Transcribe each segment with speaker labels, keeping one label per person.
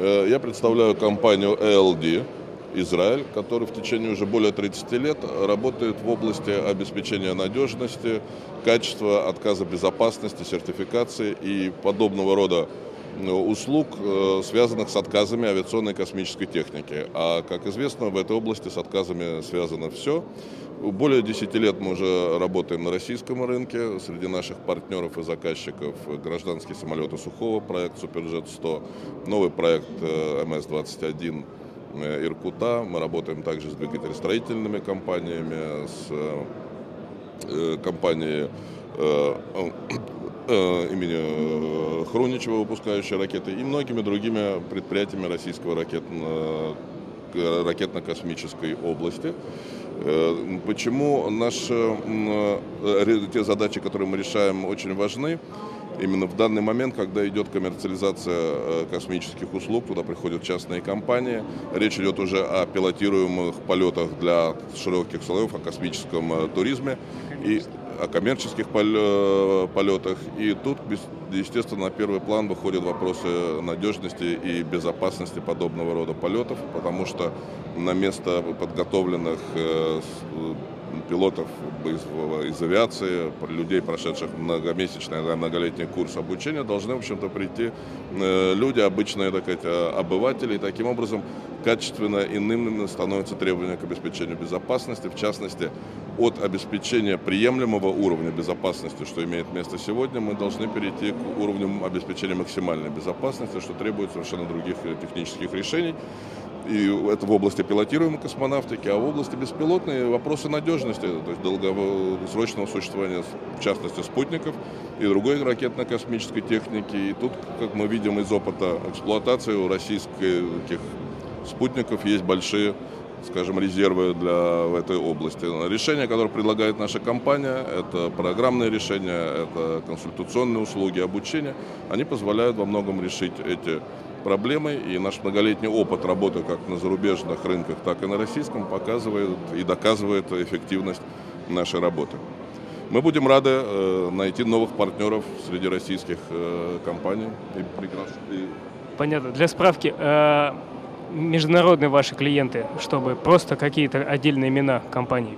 Speaker 1: Э, Я представляю компанию ALD Израиль, которая в течение уже более 30 лет работает в области обеспечения надежности, качества, отказа безопасности, сертификации и подобного рода э, услуг, э, связанных с отказами авиационной и космической техники. А, как известно, в этой области с отказами связано все. Более 10 лет мы уже работаем на российском рынке. Среди наших партнеров и заказчиков гражданские самолеты Сухого, проект Суперджет-100, новый проект э, МС-21 э, Иркута. Мы работаем также с двигателестроительными компаниями, с э, компанией имени Хруничева, выпускающей ракеты, и многими другими предприятиями российского ракетно- ракетно-космической области. Э, Почему наши э, те задачи, которые мы решаем, очень важны? Именно в данный момент, когда идет коммерциализация э, космических услуг, туда приходят частные компании. Речь идет уже о пилотируемых полетах для широких слоев, о космическом э, туризме и о коммерческих э, полетах. И тут, естественно, на первый план выходят вопросы надежности и безопасности подобного рода полетов, потому что на место подготовленных пилотов из, из авиации, людей, прошедших многомесячный, многолетний курс обучения, должны, в общем-то, прийти э, люди, обычные, так сказать, э, обыватели, и таким образом качественно иным становятся требования к обеспечению безопасности, в частности, от обеспечения приемлемого уровня безопасности, что имеет место сегодня, мы должны перейти к уровню обеспечения максимальной безопасности, что требует совершенно других э, технических решений. И это в области пилотируемой космонавтики, а в области беспилотной вопросы надежности, то есть долгосрочного существования, в частности, спутников и другой ракетно-космической техники. И тут, как мы видим из опыта эксплуатации у российских спутников, есть большие скажем, резервы для в этой области. Решение, которое предлагает наша компания, это программные решения, это консультационные услуги, обучение. Они позволяют во многом решить эти проблемы, и наш многолетний опыт работы как на зарубежных рынках, так и на российском показывает и доказывает эффективность нашей работы. Мы будем рады э, найти новых партнеров среди российских э, компаний
Speaker 2: Понятно. Для справки, э, международные ваши клиенты, чтобы просто какие-то отдельные имена компаний.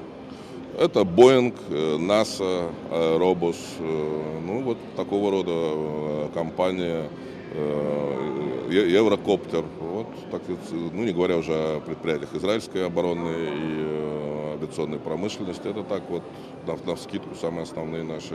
Speaker 1: Это Boeing, э, NASA, э, ну вот такого рода э, компания, э, Еврокоптер, вот, так, сказать, ну не говоря уже о предприятиях израильской оборонной и э, авиационной промышленности, это так вот на, на вскидку самые основные наши